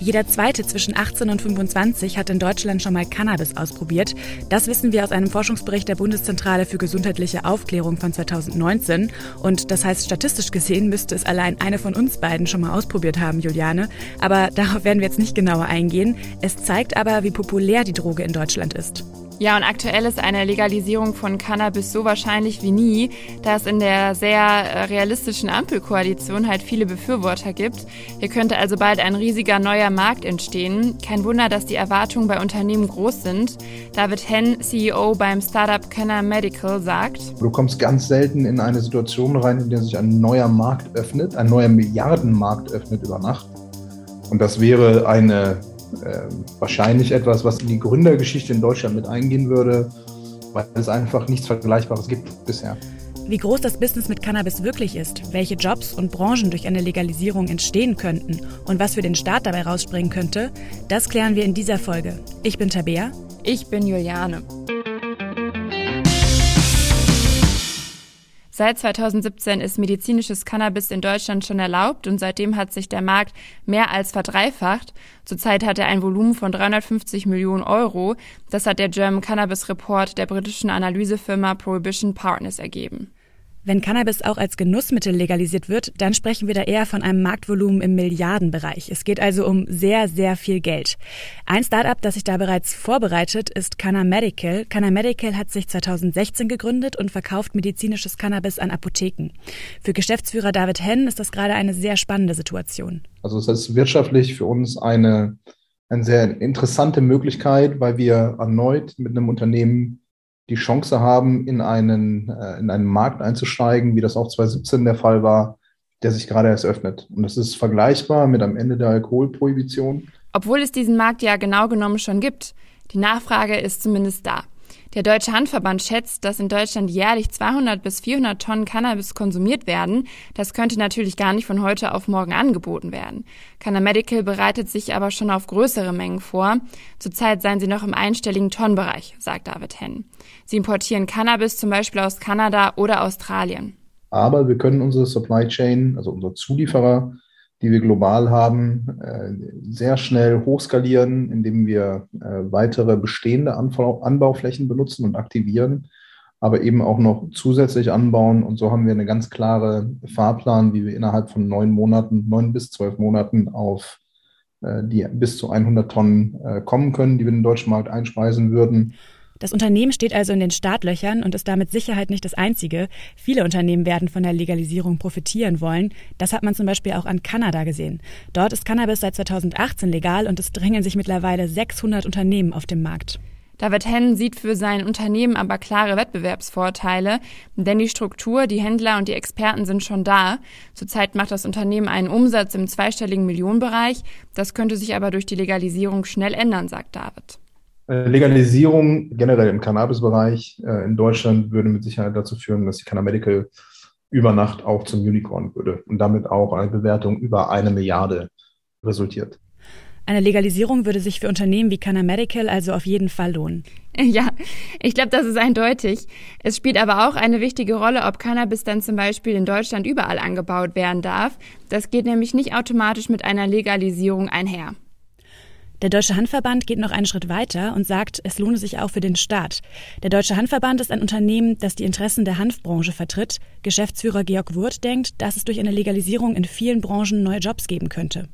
Jeder zweite zwischen 18 und 25 hat in Deutschland schon mal Cannabis ausprobiert. Das wissen wir aus einem Forschungsbericht der Bundeszentrale für gesundheitliche Aufklärung von 2019. Und das heißt, statistisch gesehen müsste es allein eine von uns beiden schon mal ausprobiert haben, Juliane. Aber darauf werden wir jetzt nicht genauer eingehen. Es zeigt aber, wie populär die Droge in Deutschland ist. Ja, und aktuell ist eine Legalisierung von Cannabis so wahrscheinlich wie nie, da es in der sehr äh, realistischen Ampelkoalition halt viele Befürworter gibt. Hier könnte also bald ein riesiger neuer Markt entstehen. Kein Wunder, dass die Erwartungen bei Unternehmen groß sind. David Henn, CEO beim Startup Canna Medical, sagt: Du kommst ganz selten in eine Situation rein, in der sich ein neuer Markt öffnet, ein neuer Milliardenmarkt öffnet über Nacht. Und das wäre eine äh, wahrscheinlich etwas, was in die Gründergeschichte in Deutschland mit eingehen würde, weil es einfach nichts Vergleichbares gibt bisher. Wie groß das Business mit Cannabis wirklich ist, welche Jobs und Branchen durch eine Legalisierung entstehen könnten und was für den Staat dabei rausspringen könnte, das klären wir in dieser Folge. Ich bin Tabea. Ich bin Juliane. Seit 2017 ist medizinisches Cannabis in Deutschland schon erlaubt und seitdem hat sich der Markt mehr als verdreifacht. Zurzeit hat er ein Volumen von 350 Millionen Euro. Das hat der German Cannabis Report der britischen Analysefirma Prohibition Partners ergeben. Wenn Cannabis auch als Genussmittel legalisiert wird, dann sprechen wir da eher von einem Marktvolumen im Milliardenbereich. Es geht also um sehr, sehr viel Geld. Ein Startup, das sich da bereits vorbereitet, ist Canna Medical. Canna Medical hat sich 2016 gegründet und verkauft medizinisches Cannabis an Apotheken. Für Geschäftsführer David Henn ist das gerade eine sehr spannende Situation. Also es ist wirtschaftlich für uns eine, eine sehr interessante Möglichkeit, weil wir erneut mit einem Unternehmen die Chance haben, in einen, äh, in einen Markt einzusteigen, wie das auch 2017 der Fall war, der sich gerade erst öffnet. Und das ist vergleichbar mit am Ende der Alkoholprohibition. Obwohl es diesen Markt ja genau genommen schon gibt. Die Nachfrage ist zumindest da. Der Deutsche Handverband schätzt, dass in Deutschland jährlich 200 bis 400 Tonnen Cannabis konsumiert werden. Das könnte natürlich gar nicht von heute auf morgen angeboten werden. Medical bereitet sich aber schon auf größere Mengen vor. Zurzeit seien sie noch im einstelligen Tonnenbereich, sagt David Henn. Sie importieren Cannabis zum Beispiel aus Kanada oder Australien. Aber wir können unsere Supply Chain, also unsere Zulieferer, die wir global haben, äh, sehr schnell hochskalieren, indem wir äh, weitere bestehende Anbauflächen benutzen und aktivieren, aber eben auch noch zusätzlich anbauen. Und so haben wir eine ganz klare Fahrplan, wie wir innerhalb von neun Monaten, neun bis zwölf Monaten auf äh, die bis zu 100 Tonnen kommen können, die wir in den deutschen Markt einspeisen würden. Das Unternehmen steht also in den Startlöchern und ist damit Sicherheit nicht das einzige. Viele Unternehmen werden von der Legalisierung profitieren wollen. Das hat man zum Beispiel auch an Kanada gesehen. Dort ist Cannabis seit 2018 legal und es drängen sich mittlerweile 600 Unternehmen auf dem Markt. David Henn sieht für sein Unternehmen aber klare Wettbewerbsvorteile, denn die Struktur, die Händler und die Experten sind schon da. Zurzeit macht das Unternehmen einen Umsatz im zweistelligen Millionenbereich. Das könnte sich aber durch die Legalisierung schnell ändern, sagt David. Legalisierung generell im Cannabis-Bereich äh, in Deutschland würde mit Sicherheit dazu führen, dass die Cannamedical über Nacht auch zum Unicorn würde und damit auch eine Bewertung über eine Milliarde resultiert. Eine Legalisierung würde sich für Unternehmen wie Canamedical also auf jeden Fall lohnen. Ja, ich glaube, das ist eindeutig. Es spielt aber auch eine wichtige Rolle, ob Cannabis dann zum Beispiel in Deutschland überall angebaut werden darf. Das geht nämlich nicht automatisch mit einer Legalisierung einher. Der Deutsche Handverband geht noch einen Schritt weiter und sagt, es lohne sich auch für den Staat. Der Deutsche Handverband ist ein Unternehmen, das die Interessen der Hanfbranche vertritt. Geschäftsführer Georg Wurth denkt, dass es durch eine Legalisierung in vielen Branchen neue Jobs geben könnte.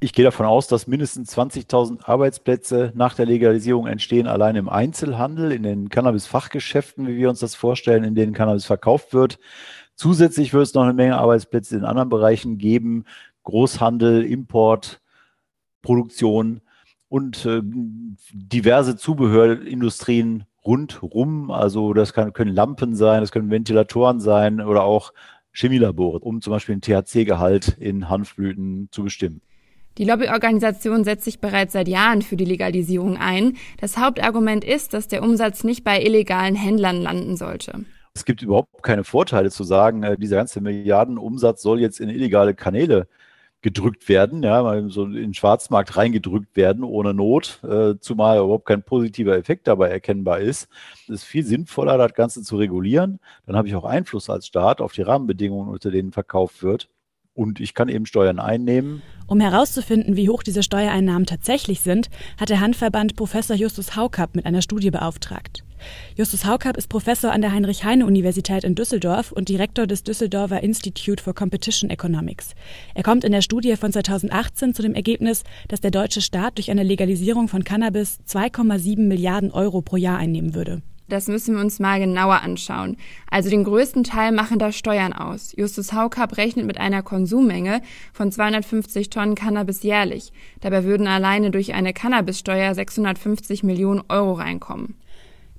Ich gehe davon aus, dass mindestens 20.000 Arbeitsplätze nach der Legalisierung entstehen, allein im Einzelhandel, in den Cannabis-Fachgeschäften, wie wir uns das vorstellen, in denen Cannabis verkauft wird. Zusätzlich wird es noch eine Menge Arbeitsplätze in anderen Bereichen geben, Großhandel, Import, Produktion und äh, diverse Zubehörindustrien rundrum. Also das kann, können Lampen sein, das können Ventilatoren sein oder auch Chemielabore, um zum Beispiel den THC-Gehalt in Hanfblüten zu bestimmen. Die Lobbyorganisation setzt sich bereits seit Jahren für die Legalisierung ein. Das Hauptargument ist, dass der Umsatz nicht bei illegalen Händlern landen sollte. Es gibt überhaupt keine Vorteile zu sagen, äh, dieser ganze Milliardenumsatz soll jetzt in illegale Kanäle gedrückt werden, ja, mal so in den Schwarzmarkt reingedrückt werden ohne Not, äh, zumal überhaupt kein positiver Effekt dabei erkennbar ist. Es ist viel sinnvoller, das Ganze zu regulieren. Dann habe ich auch Einfluss als Staat auf die Rahmenbedingungen, unter denen verkauft wird. Und ich kann eben Steuern einnehmen. Um herauszufinden, wie hoch diese Steuereinnahmen tatsächlich sind, hat der Handverband Professor Justus Haukapp mit einer Studie beauftragt. Justus Haukapp ist Professor an der Heinrich-Heine-Universität in Düsseldorf und Direktor des Düsseldorfer Institute for Competition Economics. Er kommt in der Studie von 2018 zu dem Ergebnis, dass der deutsche Staat durch eine Legalisierung von Cannabis 2,7 Milliarden Euro pro Jahr einnehmen würde. Das müssen wir uns mal genauer anschauen. Also den größten Teil machen da Steuern aus. Justus Haukapp rechnet mit einer Konsummenge von 250 Tonnen Cannabis jährlich. Dabei würden alleine durch eine Cannabissteuer 650 Millionen Euro reinkommen.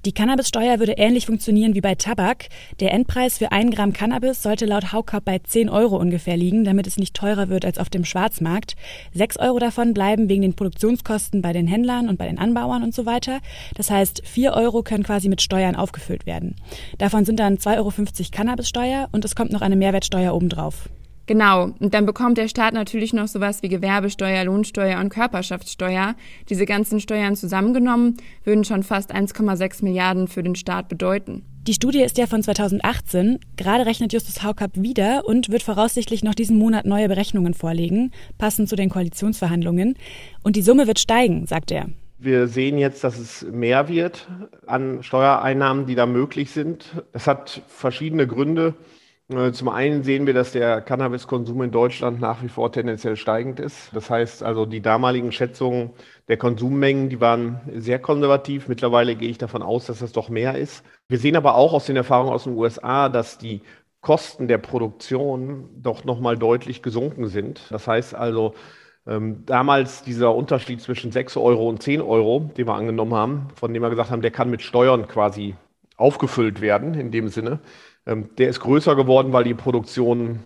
Die Cannabissteuer würde ähnlich funktionieren wie bei Tabak. Der Endpreis für ein Gramm Cannabis sollte laut Haukapp bei 10 Euro ungefähr liegen, damit es nicht teurer wird als auf dem Schwarzmarkt. 6 Euro davon bleiben wegen den Produktionskosten bei den Händlern und bei den Anbauern und so weiter. Das heißt, 4 Euro können quasi mit Steuern aufgefüllt werden. Davon sind dann 2,50 Euro Cannabissteuer und es kommt noch eine Mehrwertsteuer obendrauf. Genau, und dann bekommt der Staat natürlich noch sowas wie Gewerbesteuer, Lohnsteuer und Körperschaftssteuer. Diese ganzen Steuern zusammengenommen würden schon fast 1,6 Milliarden für den Staat bedeuten. Die Studie ist ja von 2018. Gerade rechnet Justus Haukapp wieder und wird voraussichtlich noch diesen Monat neue Berechnungen vorlegen, passend zu den Koalitionsverhandlungen. Und die Summe wird steigen, sagt er. Wir sehen jetzt, dass es mehr wird an Steuereinnahmen, die da möglich sind. Das hat verschiedene Gründe. Äh, zum einen sehen wir, dass der Cannabiskonsum in Deutschland nach wie vor tendenziell steigend ist. Das heißt also, die damaligen Schätzungen der Konsummengen, die waren sehr konservativ. Mittlerweile gehe ich davon aus, dass das doch mehr ist. Wir sehen aber auch aus den Erfahrungen aus den USA, dass die Kosten der Produktion doch nochmal deutlich gesunken sind. Das heißt also, ähm, damals dieser Unterschied zwischen 6 Euro und 10 Euro, den wir angenommen haben, von dem wir gesagt haben, der kann mit Steuern quasi aufgefüllt werden in dem Sinne. Ähm, der ist größer geworden, weil die Produktion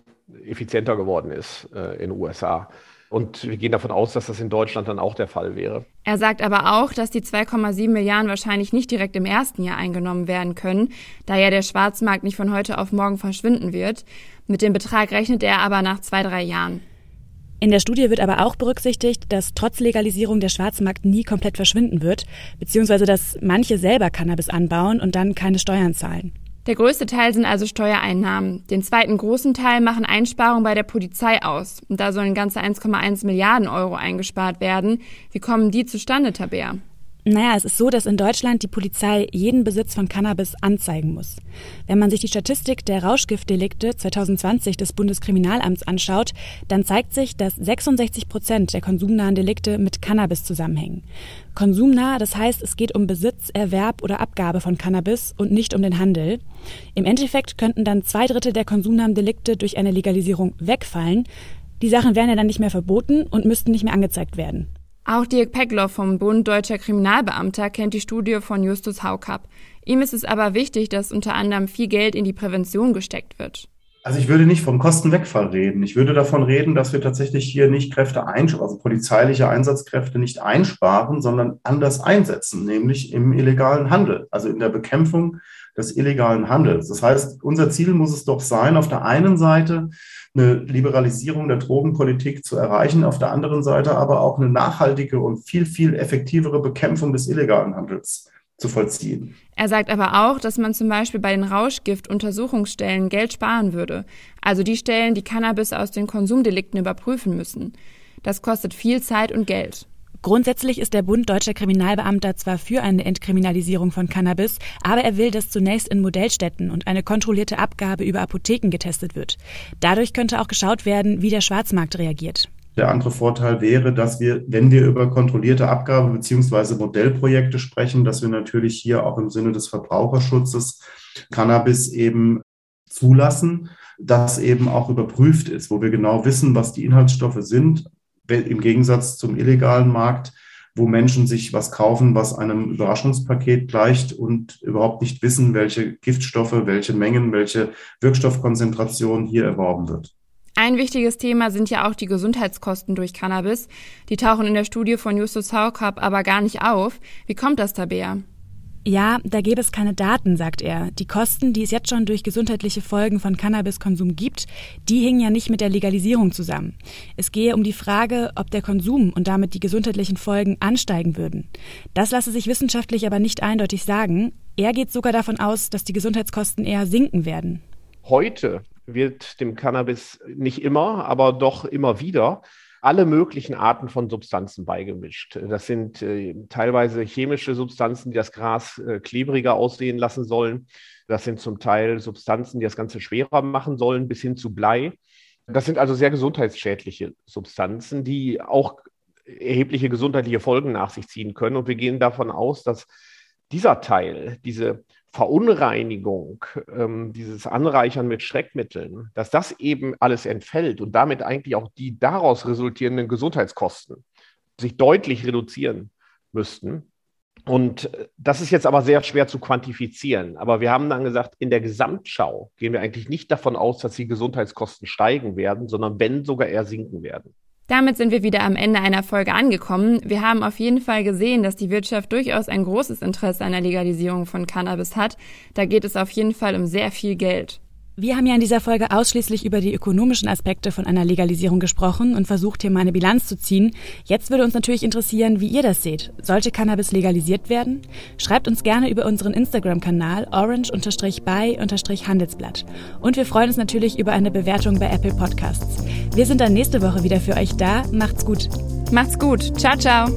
effizienter geworden ist äh, in den USA. Und wir gehen davon aus, dass das in Deutschland dann auch der Fall wäre. Er sagt aber auch, dass die 2,7 Milliarden wahrscheinlich nicht direkt im ersten Jahr eingenommen werden können, da ja der Schwarzmarkt nicht von heute auf morgen verschwinden wird. Mit dem Betrag rechnet er aber nach zwei, drei Jahren. In der Studie wird aber auch berücksichtigt, dass trotz Legalisierung der Schwarzmarkt nie komplett verschwinden wird, beziehungsweise dass manche selber Cannabis anbauen und dann keine Steuern zahlen. Der größte Teil sind also Steuereinnahmen. Den zweiten großen Teil machen Einsparungen bei der Polizei aus. Und da sollen ganze 1,1 Milliarden Euro eingespart werden. Wie kommen die zustande, Tabea? Naja, es ist so, dass in Deutschland die Polizei jeden Besitz von Cannabis anzeigen muss. Wenn man sich die Statistik der Rauschgiftdelikte 2020 des Bundeskriminalamts anschaut, dann zeigt sich, dass 66 Prozent der konsumnahen Delikte mit Cannabis zusammenhängen. Konsumnah, das heißt, es geht um Besitz, Erwerb oder Abgabe von Cannabis und nicht um den Handel. Im Endeffekt könnten dann zwei Drittel der konsumnahen Delikte durch eine Legalisierung wegfallen. Die Sachen wären ja dann nicht mehr verboten und müssten nicht mehr angezeigt werden. Auch Dirk Peckloff vom Bund Deutscher Kriminalbeamter kennt die Studie von Justus Haukapp. Ihm ist es aber wichtig, dass unter anderem viel Geld in die Prävention gesteckt wird. Also ich würde nicht vom Kostenwegfall reden. Ich würde davon reden, dass wir tatsächlich hier nicht Kräfte einsparen, also polizeiliche Einsatzkräfte nicht einsparen, sondern anders einsetzen, nämlich im illegalen Handel, also in der Bekämpfung des illegalen Handels. Das heißt, unser Ziel muss es doch sein, auf der einen Seite eine Liberalisierung der Drogenpolitik zu erreichen, auf der anderen Seite aber auch eine nachhaltige und viel, viel effektivere Bekämpfung des illegalen Handels zu vollziehen. Er sagt aber auch, dass man zum Beispiel bei den Rauschgift-Untersuchungsstellen Geld sparen würde. Also die Stellen, die Cannabis aus den Konsumdelikten überprüfen müssen. Das kostet viel Zeit und Geld. Grundsätzlich ist der Bund deutscher Kriminalbeamter zwar für eine Entkriminalisierung von Cannabis, aber er will, dass zunächst in Modellstätten und eine kontrollierte Abgabe über Apotheken getestet wird. Dadurch könnte auch geschaut werden, wie der Schwarzmarkt reagiert. Der andere Vorteil wäre, dass wir, wenn wir über kontrollierte Abgabe beziehungsweise Modellprojekte sprechen, dass wir natürlich hier auch im Sinne des Verbraucherschutzes Cannabis eben zulassen, das eben auch überprüft ist, wo wir genau wissen, was die Inhaltsstoffe sind, im Gegensatz zum illegalen Markt, wo Menschen sich was kaufen, was einem Überraschungspaket gleicht und überhaupt nicht wissen, welche Giftstoffe, welche Mengen, welche Wirkstoffkonzentration hier erworben wird. Ein wichtiges Thema sind ja auch die Gesundheitskosten durch Cannabis. Die tauchen in der Studie von Justus Haukapp aber gar nicht auf. Wie kommt das, Tabea? Ja, da gäbe es keine Daten, sagt er. Die Kosten, die es jetzt schon durch gesundheitliche Folgen von Cannabiskonsum gibt, die hingen ja nicht mit der Legalisierung zusammen. Es gehe um die Frage, ob der Konsum und damit die gesundheitlichen Folgen ansteigen würden. Das lasse sich wissenschaftlich aber nicht eindeutig sagen. Er geht sogar davon aus, dass die Gesundheitskosten eher sinken werden. Heute wird dem Cannabis nicht immer, aber doch immer wieder alle möglichen Arten von Substanzen beigemischt. Das sind äh, teilweise chemische Substanzen, die das Gras äh, klebriger aussehen lassen sollen. Das sind zum Teil Substanzen, die das Ganze schwerer machen sollen, bis hin zu Blei. Das sind also sehr gesundheitsschädliche Substanzen, die auch erhebliche gesundheitliche Folgen nach sich ziehen können. Und wir gehen davon aus, dass dieser Teil, diese Verunreinigung, ähm, dieses Anreichern mit Schreckmitteln, dass das eben alles entfällt und damit eigentlich auch die daraus resultierenden Gesundheitskosten sich deutlich reduzieren müssten. Und das ist jetzt aber sehr schwer zu quantifizieren. Aber wir haben dann gesagt, in der Gesamtschau gehen wir eigentlich nicht davon aus, dass die Gesundheitskosten steigen werden, sondern wenn sogar eher sinken werden. Damit sind wir wieder am Ende einer Folge angekommen. Wir haben auf jeden Fall gesehen, dass die Wirtschaft durchaus ein großes Interesse an der Legalisierung von Cannabis hat. Da geht es auf jeden Fall um sehr viel Geld. Wir haben ja in dieser Folge ausschließlich über die ökonomischen Aspekte von einer Legalisierung gesprochen und versucht hier mal eine Bilanz zu ziehen. Jetzt würde uns natürlich interessieren, wie ihr das seht. Sollte Cannabis legalisiert werden? Schreibt uns gerne über unseren Instagram-Kanal orange-by-handelsblatt. Und wir freuen uns natürlich über eine Bewertung bei Apple Podcasts. Wir sind dann nächste Woche wieder für euch da. Macht's gut. Macht's gut. Ciao, ciao.